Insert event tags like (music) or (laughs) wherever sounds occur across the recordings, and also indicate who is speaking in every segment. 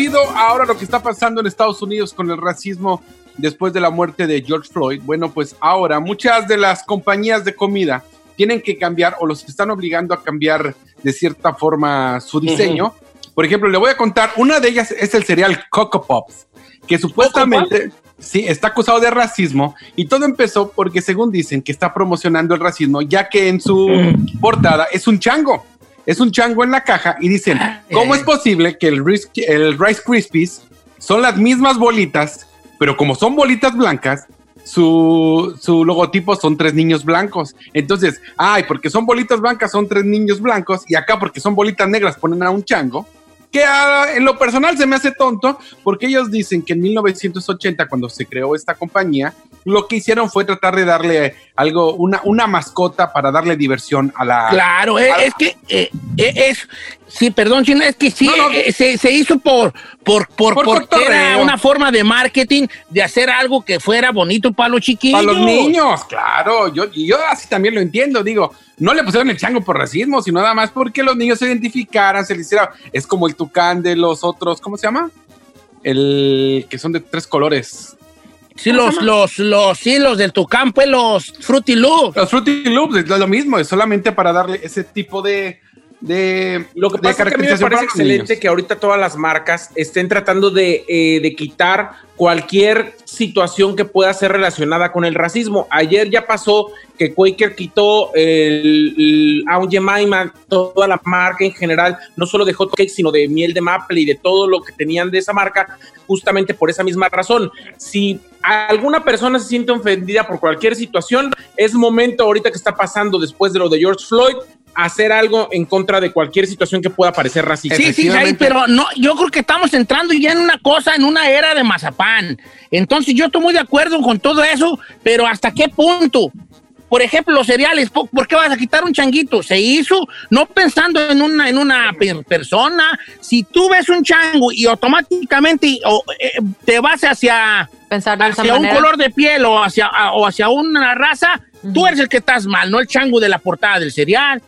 Speaker 1: debido ahora a lo que está pasando en Estados Unidos con el racismo después de la muerte de George Floyd, bueno, pues ahora muchas de las compañías de comida tienen que cambiar o los están obligando a cambiar de cierta forma su diseño. Por ejemplo, le voy a contar, una de ellas es el cereal Coco Pops, que supuestamente sí está acusado de racismo y todo empezó porque según dicen que está promocionando el racismo, ya que en su portada es un chango. Es un chango en la caja y dicen, ¿cómo es posible que el Rice, el Rice Krispies son las mismas bolitas, pero como son bolitas blancas, su, su logotipo son tres niños blancos. Entonces, ay, porque son bolitas blancas son tres niños blancos y acá porque son bolitas negras ponen a un chango. Que en lo personal se me hace tonto porque ellos dicen que en 1980 cuando se creó esta compañía, lo que hicieron fue tratar de darle algo, una, una mascota para darle diversión a la...
Speaker 2: Claro, es, es que eh, eh, es, sí, perdón, China, es que sí,
Speaker 1: No, no.
Speaker 2: eh, se, se hizo por, por, por,
Speaker 1: Por
Speaker 2: porque era
Speaker 1: cotorreo.
Speaker 2: una forma de marketing de hacer algo que fuera bonito para los chiquillos.
Speaker 1: Para los niños, claro. Yo, yo así también lo entiendo. Digo, no le pusieron el chango por racismo, sino nada más porque los niños se identificaran, se les hiciera. Es como el tucán de los otros, ¿cómo se llama? El que son de tres colores.
Speaker 2: Sí, los, los, los, sí, los del Tucán, pues los Fruity Loops.
Speaker 1: Los Fruity Loops es lo mismo, es solamente para darle ese tipo de. De
Speaker 3: Lo que
Speaker 1: de
Speaker 3: pasa es que a mí me parece excelente
Speaker 1: niños.
Speaker 3: que ahorita todas las marcas estén tratando de, eh, de quitar cualquier situación que pueda ser relacionada con el racismo. Ayer ya pasó que Quaker quitó el, el Aunt Jemima, toda la marca en general, no solo de hot cakes, sino de miel de maple y de todo lo que tenían de esa marca, justamente por esa misma razón. Si alguna persona se siente ofendida por cualquier situación, es momento ahorita que está pasando después de lo de George Floyd, hacer algo en contra de cualquier situación que pueda parecer racista.
Speaker 2: Sí, sí, Jair, pero no, yo creo que estamos entrando ya en una cosa, en una era de mazapán. Entonces yo estoy muy de acuerdo con todo eso, pero ¿hasta qué punto? Por ejemplo, los cereales, ¿por qué vas a quitar un changuito? Se hizo no pensando en una, en una per- persona. Si tú ves un chango y automáticamente o, eh, te vas hacia,
Speaker 4: Pensar de esa
Speaker 2: hacia un
Speaker 4: manera.
Speaker 2: color de piel o hacia, a- o hacia una raza, tú eres el que estás mal, no el chango de la portada del cereal.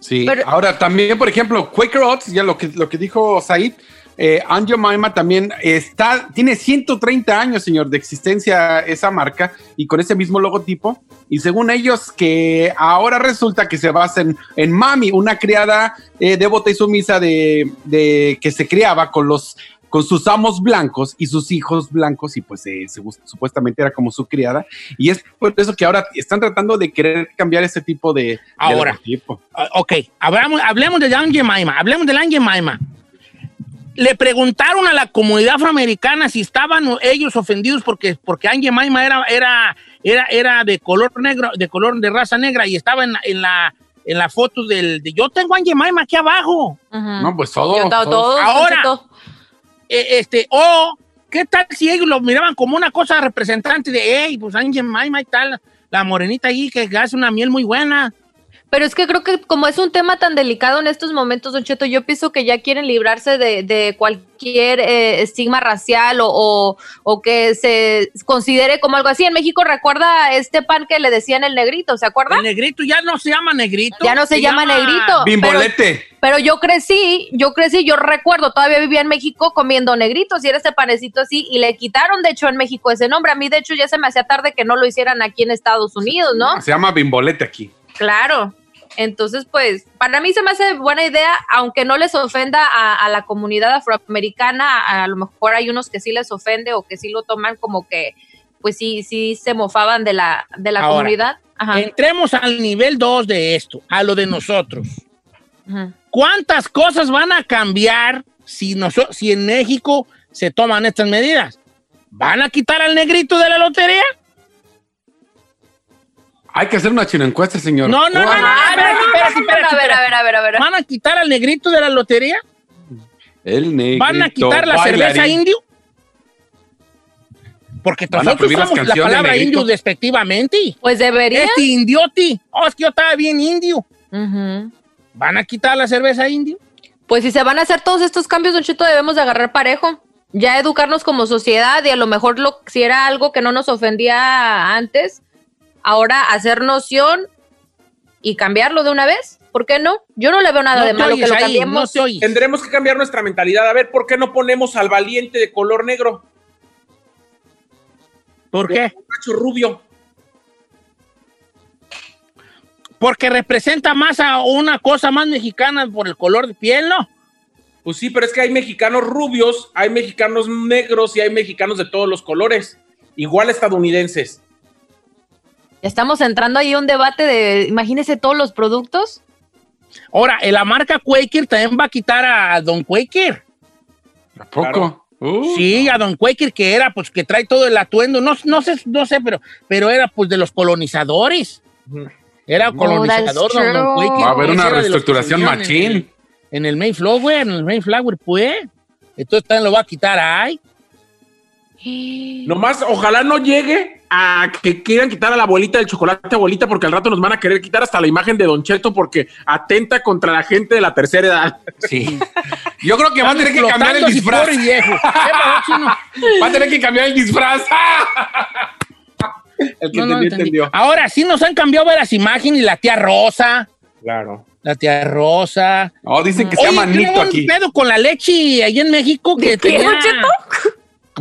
Speaker 1: Sí,
Speaker 4: Pero-
Speaker 1: ahora también, por ejemplo, Quaker Oats, ya lo que, lo que dijo Said, eh, Aunt Jemima también está, tiene 130 años, señor, de existencia esa marca y con ese mismo logotipo. Y según ellos, que ahora resulta que se basa en, en Mami, una criada eh, devota y sumisa de, de- que se criaba con los con sus amos blancos y sus hijos blancos y pues eh, se- supuestamente era como su criada y es por eso que ahora están tratando de querer cambiar ese tipo de, de
Speaker 2: Ahora.
Speaker 1: logotipo.
Speaker 2: Ah, Ok, hablamos, hablemos de Aunt Jemima, hablemos de la Aunt Jemima. Le preguntaron a la comunidad afroamericana si estaban ellos ofendidos porque, porque Aunt Jemima era, era, era, era de color negro, de color de raza negra y estaba en, la- en la en la foto del de yo tengo Aunt Jemima aquí abajo.
Speaker 1: No, pues todo.
Speaker 4: Yo estaba
Speaker 1: todo.
Speaker 4: todo,
Speaker 2: Ahora.
Speaker 4: todo.
Speaker 2: Eh, este, o qué tal si ellos lo miraban como una cosa representante de, hey, pues Aunt Jemima y tal, la morenita ahí que hace una miel muy buena.
Speaker 4: Pero es que creo que como es un tema tan delicado en estos momentos, Don Cheto, yo pienso que ya quieren librarse de, de cualquier eh, estigma racial o, o, o que se considere como algo así. En México recuerda este pan que le decían el negrito, ¿se acuerda?
Speaker 2: El negrito ya no se llama negrito.
Speaker 4: Ya no se llama negrito.
Speaker 1: Bimbolete.
Speaker 4: Pero yo crecí, yo crecí, yo recuerdo, todavía vivía en México comiendo negritos y era este panecito así y le quitaron de hecho en México ese nombre. A mí de hecho ya se me hacía tarde que no lo hicieran aquí en Estados Unidos, ¿no?
Speaker 1: Se llama Bimbolete aquí.
Speaker 4: Claro. Entonces, pues, para mí se me hace buena idea, aunque no les ofenda a, a la comunidad afroamericana, a, lo mejor hay unos que sí les ofende o que sí lo toman como que, pues sí, sí se mofaban de la, de la
Speaker 2: Ahora,
Speaker 4: comunidad. Ajá.
Speaker 2: Entremos al nivel 2 de esto, a lo de nosotros. ¿Cuántas cosas van a cambiar si, si en México se toman estas medidas? ¿Van a quitar al negrito de la lotería?
Speaker 1: Hay que hacer una chino encuesta, señor.
Speaker 2: No, no, no, no,
Speaker 4: Ah,
Speaker 2: espérate, espérate,
Speaker 4: a ver, a ver, a ver, a ver.
Speaker 2: ¿Van a quitar al negrito de la lotería?
Speaker 1: El negrito
Speaker 2: ¿Van a quitar la
Speaker 1: bailarín.
Speaker 2: cerveza indio? Porque nosotros usamos la palabra indio despectivamente.
Speaker 4: Pues debería.
Speaker 2: Este indioti. Oh, es que yo estaba bien indio. ¿Van a quitar la cerveza indio?
Speaker 4: Pues si se van a hacer todos estos cambios, Don Cheto, debemos de agarrar parejo. Ya educarnos como sociedad y a lo mejor lo, si era algo que no nos ofendía antes, ahora hacer noción y cambiarlo de una vez. ¿Por qué no? Yo no le veo nada
Speaker 2: No
Speaker 4: de malo que lo
Speaker 2: ahí,
Speaker 4: cambiemos.
Speaker 2: no.
Speaker 3: Tendremos que cambiar nuestra mentalidad. A ver, ¿por qué no ponemos al valiente de color negro?
Speaker 2: ¿Por qué?
Speaker 3: Macho rubio.
Speaker 2: Porque representa más a una cosa más mexicana por el color de piel, ¿no?
Speaker 3: Pues sí, pero es que hay mexicanos rubios, hay mexicanos negros y hay mexicanos de todos los colores. Igual estadounidenses.
Speaker 4: Estamos entrando ahí a un debate de, imagínese todos los productos.
Speaker 2: Ahora, eh, la marca Quaker también va a quitar a Don Quaker.
Speaker 1: ¿A poco? Uh,
Speaker 2: Sí, a Don Quaker, que era, pues, que trae todo el atuendo. No, no sé, no sé, pero, pero era, pues, de los colonizadores.
Speaker 3: Ujú.
Speaker 2: Era
Speaker 4: Oh,
Speaker 2: colonizador, don. Quaker.
Speaker 1: Va a haber una reestructuración
Speaker 2: subían en
Speaker 1: machín.
Speaker 2: el- En el Mayflower, en el Mayflower, pues. Entonces también lo va a quitar ay.
Speaker 3: Nomás, ojalá no llegue a que quieran quitar a la abuelita del chocolate abuelita, porque al rato nos van a querer quitar hasta la imagen de Don Cheto porque atenta contra la gente de la tercera edad.
Speaker 1: Sí. Yo creo que va a tener que cambiar el disfraz.
Speaker 2: viejo.
Speaker 1: A tener que cambiar el disfraz. (laughs) El que
Speaker 2: No, no
Speaker 1: entendió, entendió.
Speaker 2: Ahora sí nos han cambiado las imágenes y la tía Rosa.
Speaker 3: Claro.
Speaker 2: La tía Rosa.
Speaker 1: Oh, dicen que se
Speaker 2: Oye,
Speaker 1: llama
Speaker 2: ¿tiene
Speaker 1: Nito
Speaker 2: un
Speaker 1: aquí.
Speaker 2: pedo con la leche ahí en México que
Speaker 4: ¿De qué,
Speaker 2: tenía...
Speaker 4: Don Cheto?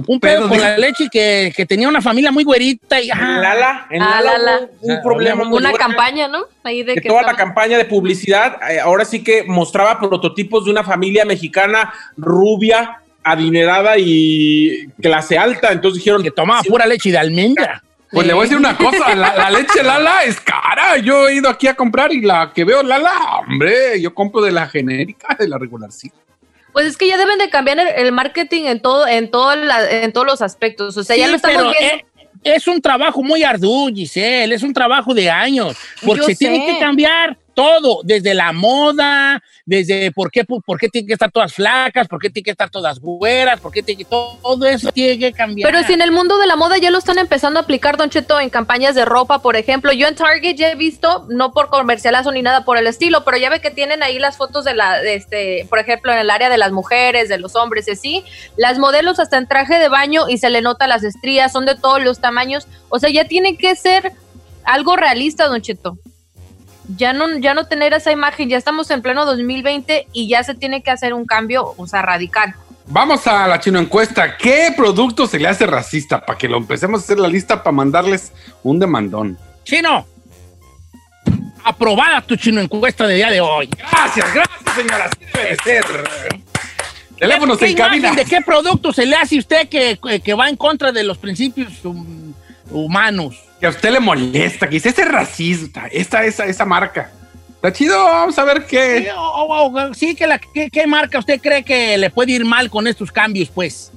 Speaker 2: Un pedo,
Speaker 1: Pedo
Speaker 2: con
Speaker 1: de-
Speaker 2: la leche que, que tenía una familia muy güerita y...
Speaker 3: En
Speaker 2: ah,
Speaker 3: Lala, en
Speaker 4: Ah,
Speaker 3: Lala, un
Speaker 2: Ah,
Speaker 3: problema muy
Speaker 4: Una campaña, ¿no? Ahí de
Speaker 3: que
Speaker 4: que
Speaker 3: toda la campaña de publicidad eh, ahora sí que mostraba prototipos de una familia mexicana rubia, adinerada y clase alta. Entonces dijeron
Speaker 2: que tomaba
Speaker 3: sí,
Speaker 2: pura leche de almendra.
Speaker 1: Pues le voy a decir una cosa, la, la leche Lala es cara. Yo he ido aquí a comprar y la que veo Lala, hombre, yo compro de la genérica, de la regular, sí.
Speaker 4: Pues es que ya deben de cambiar el, el marketing en todo, en todo la- en todos los aspectos. O sea, ya lo estamos viendo.
Speaker 2: es un trabajo muy arduo, Giselle, es un trabajo de años, porque
Speaker 4: Yo
Speaker 2: se tiene que cambiar todo, desde la moda, desde por qué, por qué tienen que estar todas flacas, por qué tienen que estar todas güeras, por qué tiene que, todo eso tiene que cambiar.
Speaker 4: Pero si en el mundo de la moda ya lo están empezando a aplicar, Don Cheto, en campañas de ropa, por ejemplo. Yo en Target ya he visto, no por comercialazo ni nada por el estilo, pero ya ve que tienen ahí las fotos de la, de este, por ejemplo, en el área de las mujeres, de los hombres y así. Las modelos hasta en traje de baño y se le nota las estrías, son de todos los tamaños. O sea, ya tiene que ser algo realista, Don Cheto. Ya no, ya no tener esa imagen, ya estamos en pleno 2020 y ya se tiene que hacer un cambio, o sea, radical.
Speaker 1: Vamos a la chino encuesta. ¿Qué producto se le hace racista? Para que lo empecemos a hacer la lista para mandarles un demandón.
Speaker 2: Chino, aprobada tu chino encuesta de día de hoy.
Speaker 1: Gracias, gracias, señora. Así debe de ser. Teléfonos
Speaker 2: ¿Qué
Speaker 1: en cabina.
Speaker 2: de qué producto se le hace a usted que, que va en contra de los principios hum- humanos?
Speaker 1: Que a usted le molesta, que dice, ese es racista, esta, esa, esa marca. Está chido, vamos a ver
Speaker 2: Sí,
Speaker 1: qué.
Speaker 2: o- o- o- sí, que la, ¿qué, qué marca usted cree que le puede ir mal con estos cambios, pues?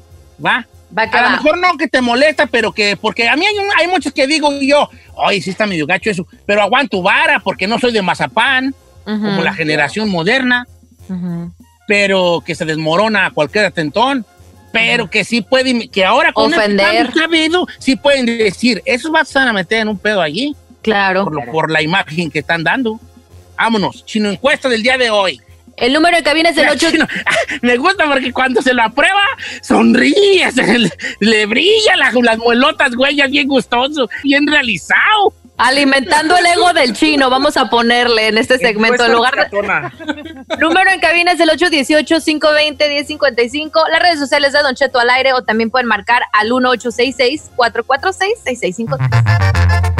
Speaker 2: ¿Va?
Speaker 4: Va
Speaker 2: A lo mejor no que te molesta, pero que, porque a mí hay, un- hay muchos que digo yo, ay, sí está medio gacho eso, pero aguanto vara porque no soy de mazapán, como
Speaker 4: Ujú,
Speaker 2: la generación moderna,
Speaker 4: ujú.
Speaker 2: pero que se desmorona a cualquier atentón, pero que sí puede, que ahora con
Speaker 4: Ofender.
Speaker 2: ha habido, sí pueden decir, esos vas a meter en un pedo allí,
Speaker 4: Claro.
Speaker 2: por, lo- por la imagen que están dando. Vámonos, chino encuesta del día de hoy.
Speaker 4: El número de cabina es el
Speaker 2: Mira,
Speaker 4: 8.
Speaker 2: chino, (laughs) me gusta porque cuando se lo aprueba, sonríe, se le, le brilla las, las muelotas, güey, ya bien gustoso, bien realizado.
Speaker 4: Alimentando el ego del chino, vamos a ponerle en este segmento. En lugar de... Número en cabina es el 818-520-1055. Las redes sociales de Don Cheto al aire o también pueden marcar al
Speaker 5: 1866 446 6653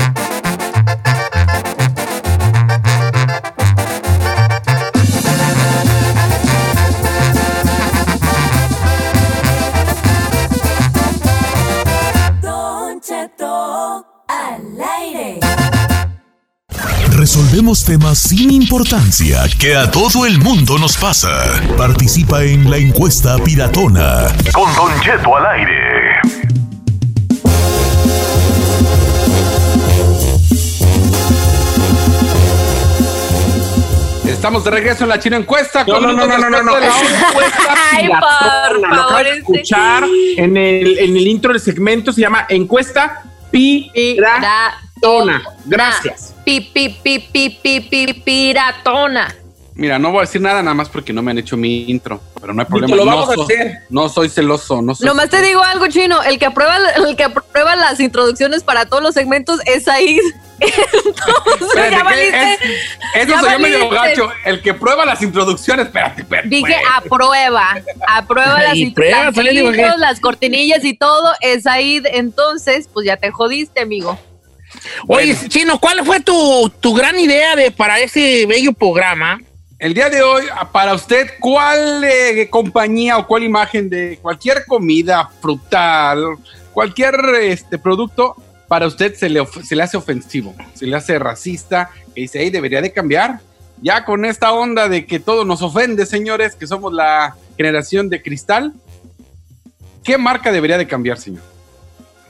Speaker 6: Resolvemos temas sin importancia que a todo el mundo nos pasa. Participa en la encuesta piratona. Con Don Cheto al aire.
Speaker 1: Estamos de regreso en la chino encuesta.
Speaker 3: No,
Speaker 1: con
Speaker 3: no, no, no, no, no, no.
Speaker 1: respuesta de la-
Speaker 3: Es (laughs) encuesta
Speaker 4: Ay, por favor, este-
Speaker 3: escuchar en el, en el intro del segmento. Se llama encuesta piratona. Gracias.
Speaker 4: Pi, pi, pi, pi, pi, pi, piratona.
Speaker 1: Mira, no voy a decir nada nada más porque no me han hecho mi intro. pero no hay problema.
Speaker 3: lo
Speaker 1: no,
Speaker 3: vamos a
Speaker 1: so-
Speaker 3: hacer.
Speaker 1: no soy celoso, no soy
Speaker 4: Nomás te digo algo, chino. El que aprueba, el que aprueba las introducciones para todos los segmentos es ahí. (laughs) Entonces,
Speaker 1: Espérate,
Speaker 4: ya valiste.
Speaker 1: Es- eso se llama medio gacho. El que prueba las introducciones, espérate, espérate.
Speaker 4: Dije aprueba, aprueba las, intros, las cortinillas y todo, es ahí, entonces, pues ya te jodiste, amigo.
Speaker 2: Oye, Chino, ¿cuál fue tu, tu gran idea de para ese bello programa?
Speaker 1: El día de hoy, para usted, ¿cuál eh, compañía o cuál imagen de cualquier comida, frutal, cualquier este, producto, para usted se le, se le hace ofensivo, se le hace racista, que dice, ahí debería de cambiar? Ya con esta onda de que todo nos ofende, señores, que somos la generación de cristal, ¿qué marca debería de cambiar, señor?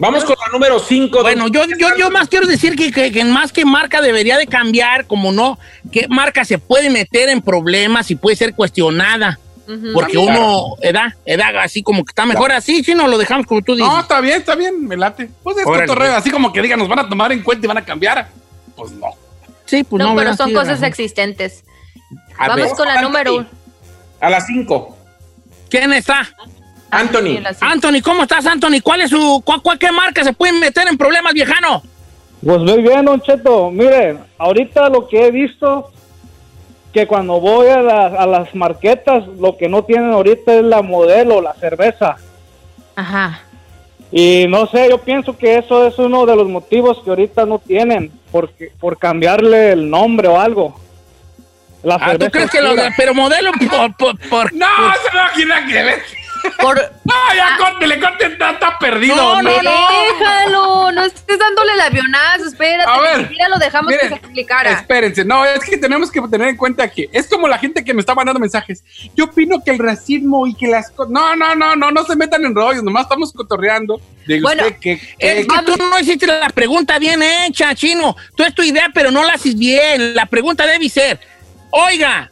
Speaker 3: Vamos con la número 5.
Speaker 2: Bueno, yo, yo, yo más quiero decir que, que- que más que marca debería de cambiar, como no, qué marca se puede meter en problemas y puede ser cuestionada. Porque uno, edad, edad, así como que está mejor así, si no lo dejamos como tú dices.
Speaker 1: No, está bien, está bien, me late. Pues es
Speaker 2: Órale,
Speaker 1: cotorreo,
Speaker 2: pues.
Speaker 1: así como que digan, nos van a tomar en cuenta y van a cambiar. Pues no.
Speaker 2: sí, pues
Speaker 4: no,
Speaker 2: no,
Speaker 4: pero son
Speaker 2: Sí,
Speaker 4: cosas existentes.
Speaker 2: A
Speaker 4: Vamos
Speaker 2: ver,
Speaker 4: con la número uno.
Speaker 3: A las 5.
Speaker 2: ¿quién está?
Speaker 3: Anthony.
Speaker 4: La.
Speaker 2: Anthony, ¿cómo estás, Anthony? ¿Cuál es su, cuál, cuál- qué marca se puede meter en problemas, viejano?
Speaker 7: Pues muy bien, Don Cheto. Miren, ahorita lo que he visto, que cuando voy a, las- a las marquetas, lo que no tienen ahorita es la modelo, la cerveza.
Speaker 4: Ajá.
Speaker 7: Y no sé, yo pienso que eso es uno de los motivos que ahorita no tienen, porque, por cambiarle el nombre o algo. La
Speaker 2: Ah, ¿Tú crees que lo
Speaker 7: oscura.
Speaker 2: de, pero modelo por, por, por- (laughs)
Speaker 1: No, eso no tiene que ver.
Speaker 4: Por,
Speaker 1: No, ya córtele, córtele, está, está perdido.
Speaker 2: No, no, no.
Speaker 4: déjalo, no estés dándole el avionazo, espérate.
Speaker 1: A ver,
Speaker 4: Ya lo dejamos
Speaker 1: miren,
Speaker 4: que se explicara.
Speaker 1: Espérense, no, es que tenemos que tener en cuenta que es como la gente que me está mandando mensajes. Yo opino que el racismo y que las cosas. No, no, no, no, no se metan en rollos, nomás estamos cotorreando. De
Speaker 4: Bueno,
Speaker 1: usted que,
Speaker 2: Es
Speaker 1: que
Speaker 2: tú no hiciste la pregunta bien hecha, chino. Tú es tu idea, pero no la haces bien. La pregunta debe ser, oiga,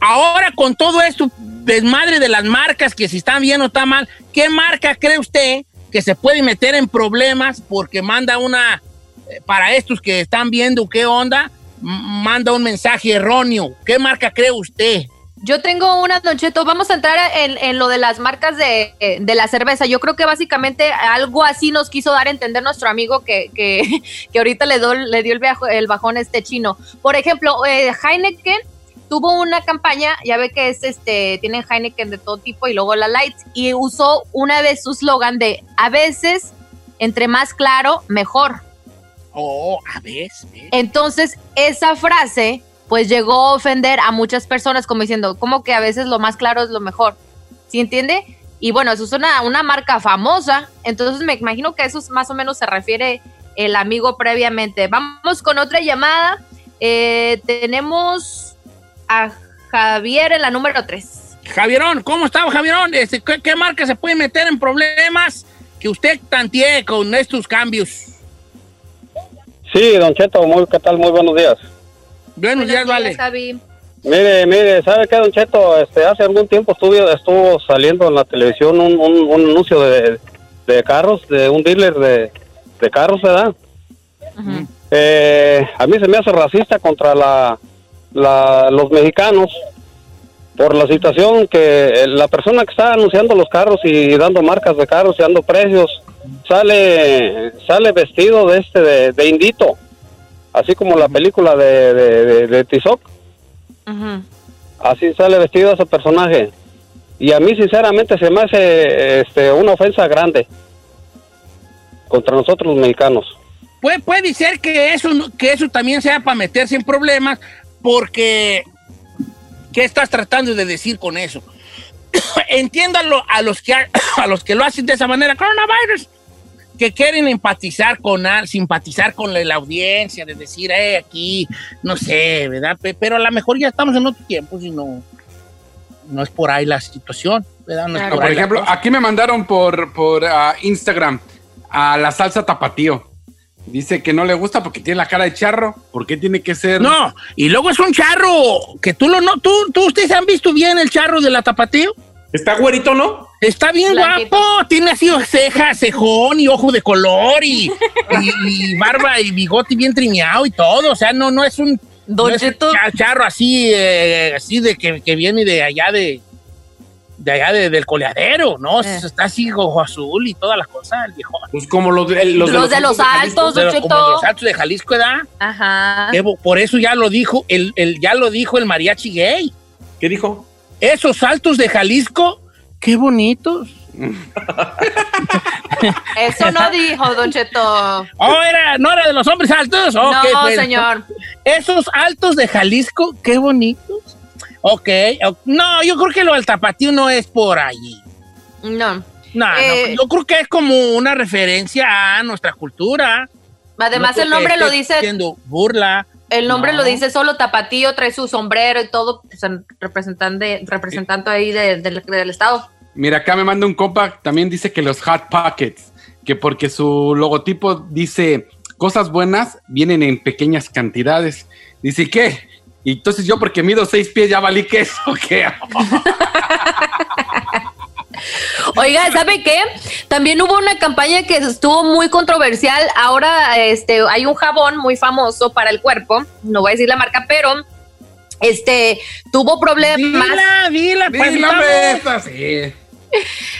Speaker 2: ahora con todo esto desmadre de las marcas, que si están bien o están mal, ¿qué marca cree usted que se puede meter en problemas porque manda una, eh, para estos que están viendo qué onda, manda un mensaje erróneo? ¿Qué marca cree usted?
Speaker 4: Yo tengo una, Don Cheto, vamos a entrar en, en lo de las marcas de, de la cerveza. Yo creo que básicamente algo así nos quiso dar a entender nuestro amigo que, que, (laughs) que ahorita le, do- le dio el, viajo- el bajón a este chino. Por ejemplo, eh, Heineken tuvo una campaña, ya ve que es este, tienen Heineken de todo tipo y luego la Light, y usó una de sus slogan de a veces, entre más claro, mejor.
Speaker 2: Oh, a ver, ve.
Speaker 4: Entonces, esa frase, pues llegó a ofender a muchas personas como diciendo, como que a veces lo más claro es lo mejor. ¿Sí entiende? Y bueno, eso es una, una marca famosa, entonces me imagino que eso es más o menos se refiere el amigo previamente. Vamos con otra llamada. Eh, tenemos a Javier en la número 3.
Speaker 2: Javierón, ¿cómo está, Javierón? Este, ¿qué, qué marca se puede meter en problemas que usted tantee con estos cambios?
Speaker 7: Sí, Don Cheto, muy, ¿qué tal? Muy buenos días.
Speaker 2: Buenos días, vale.
Speaker 4: Javi.
Speaker 7: Mire, mire, ¿sabe qué, Don Cheto? Este, hace algún tiempo estuve, estuvo saliendo en la televisión un, un, un anuncio de, de carros, de un dealer de, de carros, ¿verdad?
Speaker 4: Ujú.
Speaker 7: Eh, a mí se me hace racista contra la, la- los mexicanos por la situación que eh, la persona que está anunciando los carros y dando marcas de carros y dando precios sale sale vestido de este de, de indito así como la película de, de, de- de Tizoc. Así sale vestido ese personaje. Y a mí sinceramente se me hace este una ofensa grande contra nosotros los mexicanos.
Speaker 2: Puede, puede ser que eso, que eso también sea para meterse en problemas, porque ¿qué estás tratando de decir con eso? (coughs) Entiéndalo a los que (coughs) a los que lo hacen de esa manera, coronavirus, que quieren empatizar con simpatizar con la, la audiencia, de decir, eh, aquí, no sé, ¿verdad? Pe- Pero a lo mejor ya estamos en otro tiempo, si no, no es por ahí la situación, ¿verdad? No es
Speaker 4: Claro.
Speaker 2: por
Speaker 1: por ejemplo, aquí me mandaron por, por ah, Instagram a la salsa tapatío. Dice que no le gusta porque tiene la cara de charro. ¿Por qué tiene que ser?
Speaker 2: No, y luego es un charro que tú lo no, tú, tú ustedes han visto bien el charro de la tapatío.
Speaker 3: Está güerito, ¿no?
Speaker 2: Está bien
Speaker 4: Blanquito.
Speaker 2: guapo, tiene así ceja, cejón y ojo de color y, y- y barba y bigote bien trimeado y todo. O sea, no, no es un, no es charro así, eh, así de que, que viene de allá de, de allá de- del coleadero, ¿no?
Speaker 4: Eh.
Speaker 2: Está así ojo azul y toda la cosa, el viejo.
Speaker 3: Pues como los, de- los,
Speaker 4: Los de los
Speaker 3: Jalisco.
Speaker 4: altos,
Speaker 2: como
Speaker 4: Cheto.
Speaker 2: los altos de Jalisco, ¿verdad?
Speaker 4: Ajá.
Speaker 2: Que por eso ya lo dijo, el, el- ya lo dijo el mariachi gay.
Speaker 3: ¿Qué dijo?
Speaker 2: Esos altos de Jalisco, qué bonitos.
Speaker 4: Eso no (laughs) dijo, Don Cheto.
Speaker 2: Oh, era, no era de los hombres altos. Ok,
Speaker 4: no,
Speaker 2: pues,
Speaker 4: señor.
Speaker 2: Esos altos de Jalisco, qué bonitos. Ok, no, yo creo que lo del tapatío no es por allí.
Speaker 4: No.
Speaker 2: No,
Speaker 4: Eh,
Speaker 2: no, yo creo que es como una referencia a nuestra cultura.
Speaker 4: Además,
Speaker 2: No
Speaker 4: el nombre lo dice,
Speaker 2: Siendo burla.
Speaker 4: el nombre
Speaker 2: no.
Speaker 4: lo dice solo tapatío, trae su sombrero y todo, pues, en representante, representante ahí de- del- del estado.
Speaker 1: Mira, acá me manda un compa, también dice que los Hot Pockets, que porque su logotipo dice cosas buenas vienen en pequeñas cantidades. Dice, ¿qué? Y entonces yo porque mido seis pies ya valí queso, (laughs) ¿qué?
Speaker 4: Oiga, ¿sabe qué? También hubo una campaña que estuvo muy controversial. Ahora este, hay un jabón muy famoso para el cuerpo, no voy a decir la marca, pero este tuvo problemas.
Speaker 2: Dila, dila, pues,
Speaker 1: esta, sí.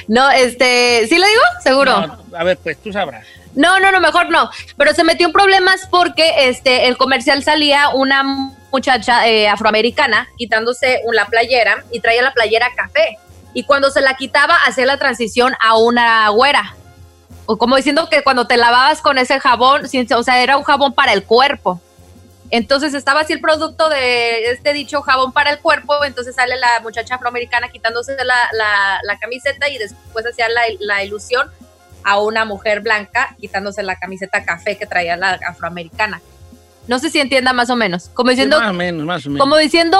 Speaker 4: No, este, ¿sí le digo? Seguro.
Speaker 2: No, a ver, pues tú sabrás.
Speaker 4: No, no, no, mejor no. Pero se metió en problemas porque este el comercial salía una muchacha eh, afroamericana quitándose la playera y traía la playera café. Y cuando se la quitaba, hacía la transición a una güera. O como diciendo que cuando te lavabas con ese jabón, o sea, era un jabón para el cuerpo. Entonces estaba así el producto de este dicho jabón para el cuerpo, entonces sale la muchacha afroamericana quitándose la, la- la camiseta y después hacía la, la ilusión a una mujer blanca quitándose la camiseta café que traía la afroamericana. No sé si entienda más o menos. Como diciendo,
Speaker 2: más o menos, más o menos.
Speaker 4: como diciendo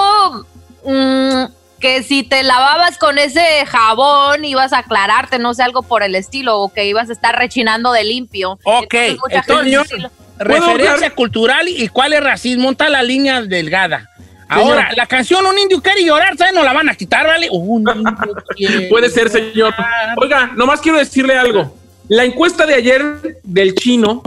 Speaker 4: mm, que si te lavabas con ese jabón ibas a aclararte, no sé, algo por el estilo, o que ibas a estar rechinando de limpio.
Speaker 2: Ok, entonces,
Speaker 4: lo-
Speaker 2: Referencia
Speaker 3: hablar?
Speaker 2: cultural y cuál es racismo, está la línea delgada. Ahora, la canción Un indio quiere llorar, ¿sabes? No la van a quitar, ¿vale? Un indio quiere (laughs)
Speaker 3: Puede ser, señor.
Speaker 2: llorar.
Speaker 3: Oiga, nomás quiero decirle algo. La encuesta de ayer del chino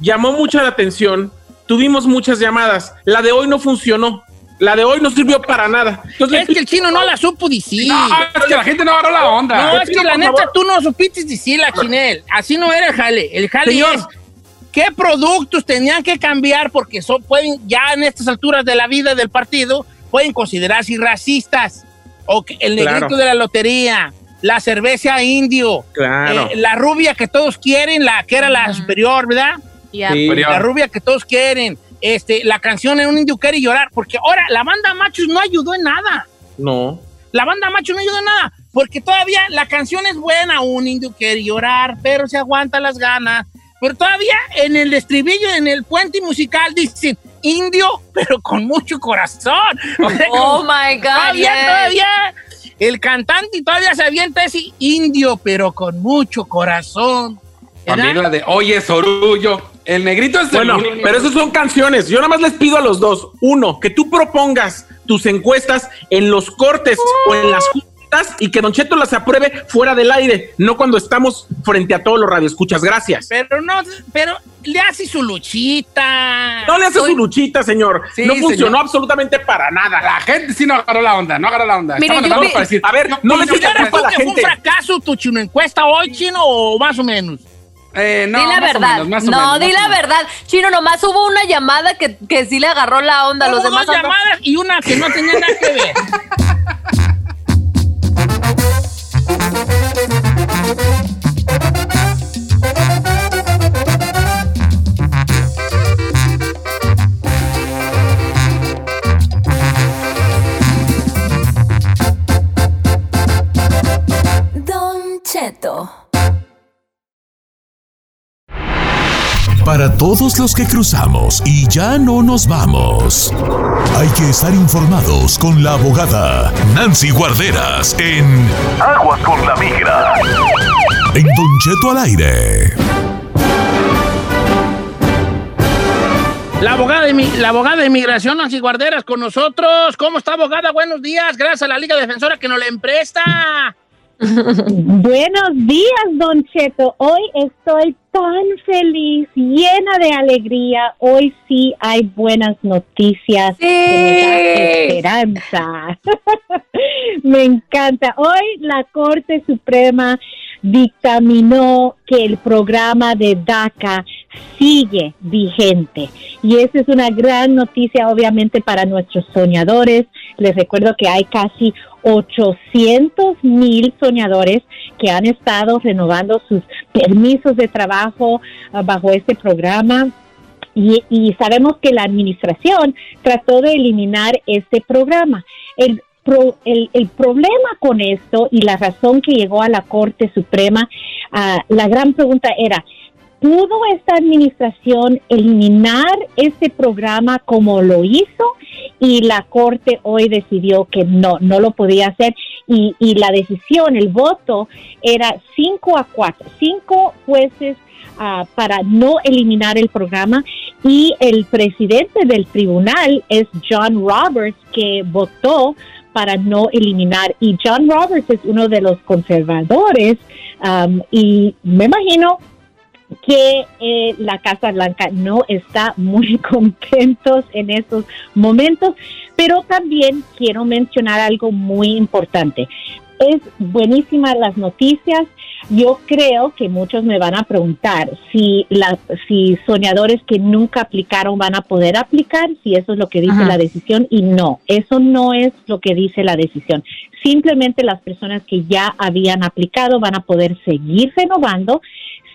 Speaker 3: llamó mucha la atención. Tuvimos muchas llamadas. La de hoy no funcionó. La de hoy no sirvió para nada. Entonces,
Speaker 2: Es que el chino no la supo decir.
Speaker 1: No, es que la gente no agarró la onda.
Speaker 2: No, es que la neta
Speaker 3: favor.
Speaker 2: tú no supiste decirla, Chinel. Así no era el jale. El jale
Speaker 3: Señor.
Speaker 2: es qué productos tenían que cambiar porque son, pueden, ya en estas alturas de la vida del partido, pueden considerarse racistas. O el negrito
Speaker 3: Claro.
Speaker 2: de la lotería, la cerveza indio,
Speaker 3: Claro.
Speaker 2: eh, la rubia que todos quieren, la que era la superior, ¿verdad?
Speaker 3: Sí.
Speaker 1: Superior.
Speaker 2: La rubia que todos quieren. Este, la canción en un indio quiere llorar, porque ahora la banda Machos no ayudó en nada.
Speaker 3: No.
Speaker 2: La banda macho no ayuda en nada, porque todavía la canción es buena, un indio quiere llorar, pero se aguanta las ganas. Pero todavía en el estribillo, en el puente musical, dicen indio, pero con mucho corazón. (laughs) O sea,
Speaker 4: Oh
Speaker 2: como
Speaker 4: my God.
Speaker 2: todavía,
Speaker 4: yes.
Speaker 2: todavía, el cantante todavía se avienta ese indio, pero con mucho corazón. ¿verdad?
Speaker 1: También la de Oye Sorullo. El negrito es el
Speaker 3: Bueno,
Speaker 1: único.
Speaker 3: pero esas son canciones. Yo nada más les pido a los dos. Uno, que tú propongas tus encuestas en los cortes o en las juntas y que Don Cheto las apruebe fuera del aire, no cuando estamos frente a todos los radioescuchas. Gracias.
Speaker 2: Pero no, pero le hace su luchita.
Speaker 3: No le hace su luchita, señor.
Speaker 1: Sí,
Speaker 3: no funcionó
Speaker 1: señor.
Speaker 3: absolutamente para nada.
Speaker 1: La gente sí no agarró la onda, no agarró la onda. Estamos
Speaker 4: vi-
Speaker 1: para decir,
Speaker 3: A ver, no le
Speaker 1: yo-
Speaker 3: eches la
Speaker 2: ¿Consideras
Speaker 3: culpa a
Speaker 2: tú
Speaker 3: la
Speaker 2: que fue un fracaso tu chino encuesta hoy, chino, o más o menos?
Speaker 1: Eh, no,
Speaker 4: di la
Speaker 1: más o
Speaker 4: verdad.
Speaker 1: menos, más o
Speaker 4: no,
Speaker 1: menos,
Speaker 4: di la
Speaker 1: menos.
Speaker 4: verdad. Chino, nomás hubo una llamada que, que sí le agarró la onda. Los
Speaker 2: Hubo
Speaker 4: demás
Speaker 2: dos llamadas y una que no tenía nada que ver. (laughs)
Speaker 6: Para todos los que cruzamos y ya no nos vamos. Hay que estar informados con la abogada Nancy Guarderas en Aguas con la Migra. En Don Cheto al aire.
Speaker 2: La abogada, de, la abogada de inmigración, Nancy Guarderas, con nosotros. ¿Cómo está, abogada? Buenos días. Gracias a la Liga Defensora que nos la empresta.
Speaker 8: Buenos días, Don Cheto. Hoy estoy tan feliz, llena de alegría. Hoy sí hay buenas noticias.
Speaker 4: Sí.
Speaker 8: que me esperanza. (laughs) me encanta. Hoy la Corte Suprema dictaminó que el programa de DACA sigue vigente. Y esa es una gran noticia, obviamente, para nuestros soñadores. Les recuerdo que hay casi 800 mil soñadores que han estado renovando sus permisos de trabajo ah, bajo este programa. Y, sabemos que la administración trató de eliminar este programa. El, pro- el, el problema con esto y la razón que llegó a la Corte Suprema, ah, la gran pregunta era, ¿pudo esta administración eliminar este programa como lo hizo? Y la Corte hoy decidió que no, no lo podía hacer. Y, y la decisión, el voto, era 5 a 4. Cinco jueces ah, para no eliminar el programa y el presidente del tribunal es John Roberts que votó para no eliminar y John Roberts es uno de los conservadores um, y me imagino que eh, la Casa Blanca no está muy (laughs) contentos en estos momentos, pero también quiero mencionar algo muy importante. Es buenísima las noticias. Yo creo que muchos me van a preguntar si la, si soñadores que nunca aplicaron van a poder aplicar, si eso es lo que dice
Speaker 4: Ajá.
Speaker 8: la decisión y no, eso no es lo que dice la decisión. Simplemente las personas que ya habían aplicado van a poder seguir renovando,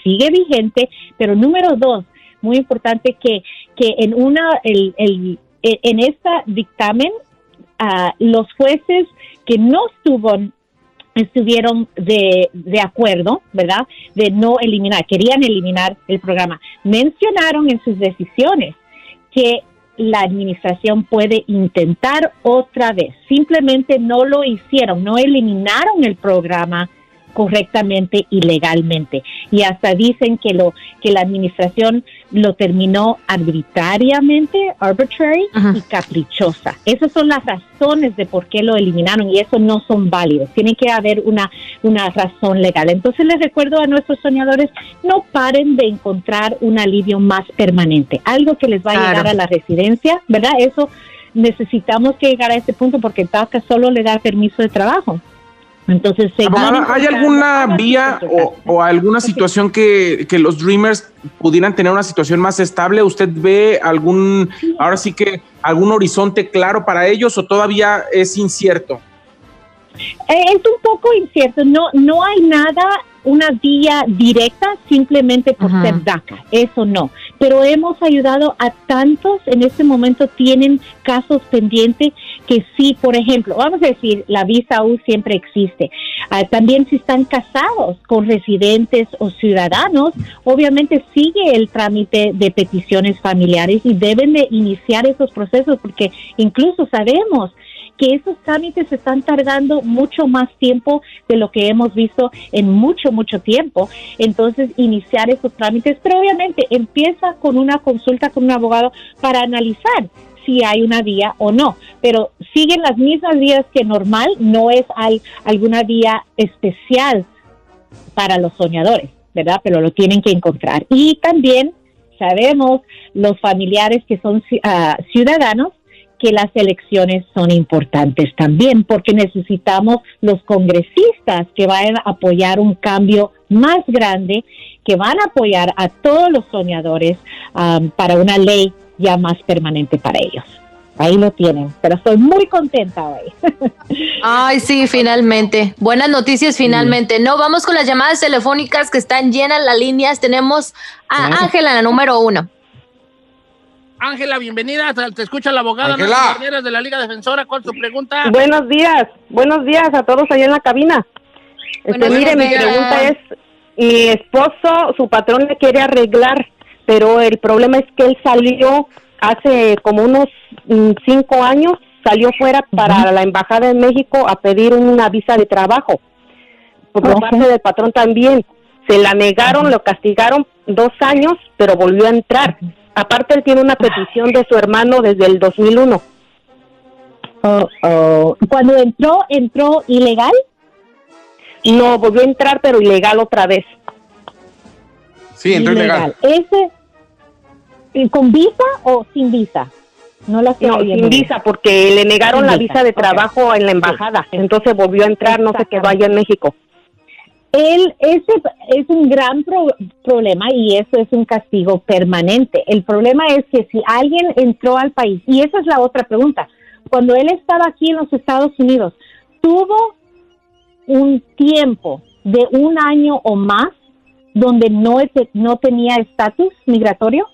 Speaker 8: sigue vigente, pero número dos, muy importante que, que en una, el, el, en esta dictamen, ah, los jueces que no estuvo estuvieron de, de acuerdo, ¿verdad? De no eliminar, querían eliminar el programa. Mencionaron en sus decisiones que la administración puede intentar otra vez. Simplemente no lo hicieron, no eliminaron el programa correctamente y legalmente. Y hasta dicen que lo que la administración lo terminó arbitrariamente, arbitrary
Speaker 4: Ajá.
Speaker 8: y caprichosa. Esas son las razones de por qué lo eliminaron y eso no son válidos. Tiene que haber una, una razón legal. Entonces les recuerdo a nuestros soñadores, no paren de encontrar un alivio más permanente, algo que les va a
Speaker 4: Claro.
Speaker 8: llegar a la residencia, ¿verdad? Eso necesitamos que llegar a este punto porque DACA solo le da permiso de trabajo. Entonces,
Speaker 3: Abogada, ¿hay alguna vía o, o alguna situación que, que los Dreamers pudieran tener una situación más estable? ¿Usted ve algún, ahora sí que, algún horizonte claro para ellos o todavía es incierto?
Speaker 8: Eh, es un poco incierto, no, no hay nada, una vía directa simplemente por
Speaker 4: Ajá.
Speaker 8: ser DACA, eso no. Pero hemos ayudado a tantos, en este momento tienen casos pendientes que sí, por ejemplo, vamos a decir, la visa U siempre existe. Ah, también si están casados con residentes o ciudadanos, obviamente sigue el trámite de peticiones familiares y deben de iniciar esos procesos porque incluso sabemos que esos trámites están tardando mucho más tiempo de lo que hemos visto en mucho, mucho tiempo. Entonces, iniciar esos trámites, pero obviamente empieza con una consulta con un abogado para analizar si hay una vía o no, pero siguen las mismas vías que normal, no es al- alguna vía especial para los soñadores, ¿verdad? Pero lo tienen que encontrar. Y también sabemos los familiares que son ah, ciudadanos que las elecciones son importantes también porque necesitamos los congresistas que vayan a apoyar un cambio más grande, que van a apoyar a todos los soñadores am, para una ley ya más permanente para ellos. Ahí lo tienen, pero estoy muy contenta hoy. (laughs)
Speaker 4: Ay, sí, finalmente. Buenas noticias, finalmente. No, vamos con las llamadas telefónicas que están llenas las líneas. Tenemos a
Speaker 8: Claro.
Speaker 4: Ángela, la número uno.
Speaker 2: Ángela, bienvenida. Te te escucha la abogada
Speaker 1: Ángela.
Speaker 2: De la Liga Defensora. ¿Cuál es tu pregunta?
Speaker 9: Buenos días, buenos días a todos allá en la cabina. Este, mire, mi pregunta es, mi esposo, su patrón le quiere arreglar, pero el problema es que él salió hace como unos mm, cinco años, salió fuera para la embajada en México a pedir una visa de trabajo. Por parte del patrón también. Se la negaron, lo castigaron dos años, pero volvió a entrar. Aparte, él tiene una petición de su hermano desde el 2001.
Speaker 8: Oh, oh. Cuando entró, entró ilegal.
Speaker 9: No, volvió a entrar, pero ilegal otra vez.
Speaker 1: Sí, entró ilegal.
Speaker 8: ¿Ese eh, con visa o sin visa? No la
Speaker 9: No, sin visa, porque le negaron
Speaker 8: Sin
Speaker 9: la
Speaker 8: visa,
Speaker 9: visa de trabajo en la embajada. Entonces volvió a entrar, no se quedó allá en México.
Speaker 8: Él, ese es un gran pro- problema y eso es un castigo permanente. El problema es que si alguien entró al país, y esa es la otra pregunta, cuando él estaba aquí en los Estados Unidos, ¿tuvo un tiempo de un año o más donde no, es- no tenía estatus migratorio?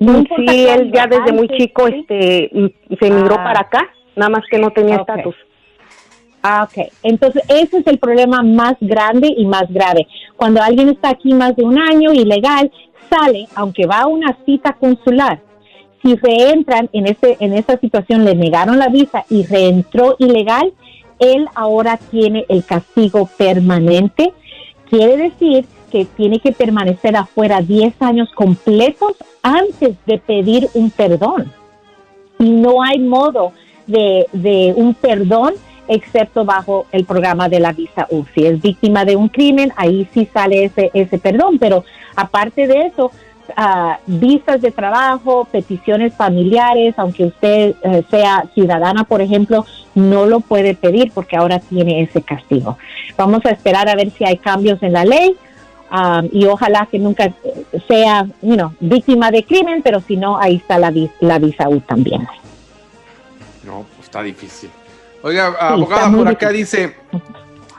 Speaker 8: No
Speaker 9: Sí, él ya desde muy chico
Speaker 8: ¿sí?
Speaker 9: este se emigró
Speaker 8: Ah.
Speaker 9: para acá, nada más que no tenía estatus.
Speaker 8: Ah, ok. Entonces, ese es el problema más grande y más grave. Cuando alguien está aquí más de un año ilegal, sale, aunque va a una cita consular, si reentran en, este, en esta situación, le negaron la visa y reentró ilegal, él ahora tiene el castigo permanente. Quiere decir que tiene que permanecer afuera 10 años completos antes de pedir un perdón y no hay modo de, de un perdón excepto bajo el programa de la visa U. Si es víctima de un crimen, ahí sí sale ese, ese perdón, pero aparte de eso, ah, visas de trabajo, peticiones familiares, aunque usted eh, sea ciudadana, por ejemplo, no lo puede pedir porque ahora tiene ese castigo. Vamos a esperar a ver si hay cambios en la ley. Ah, y ojalá que nunca sea you know, víctima de crimen, pero si no, ahí está la, la visa U también.
Speaker 1: No, pues está difícil. Oiga, abogada, por acá dice,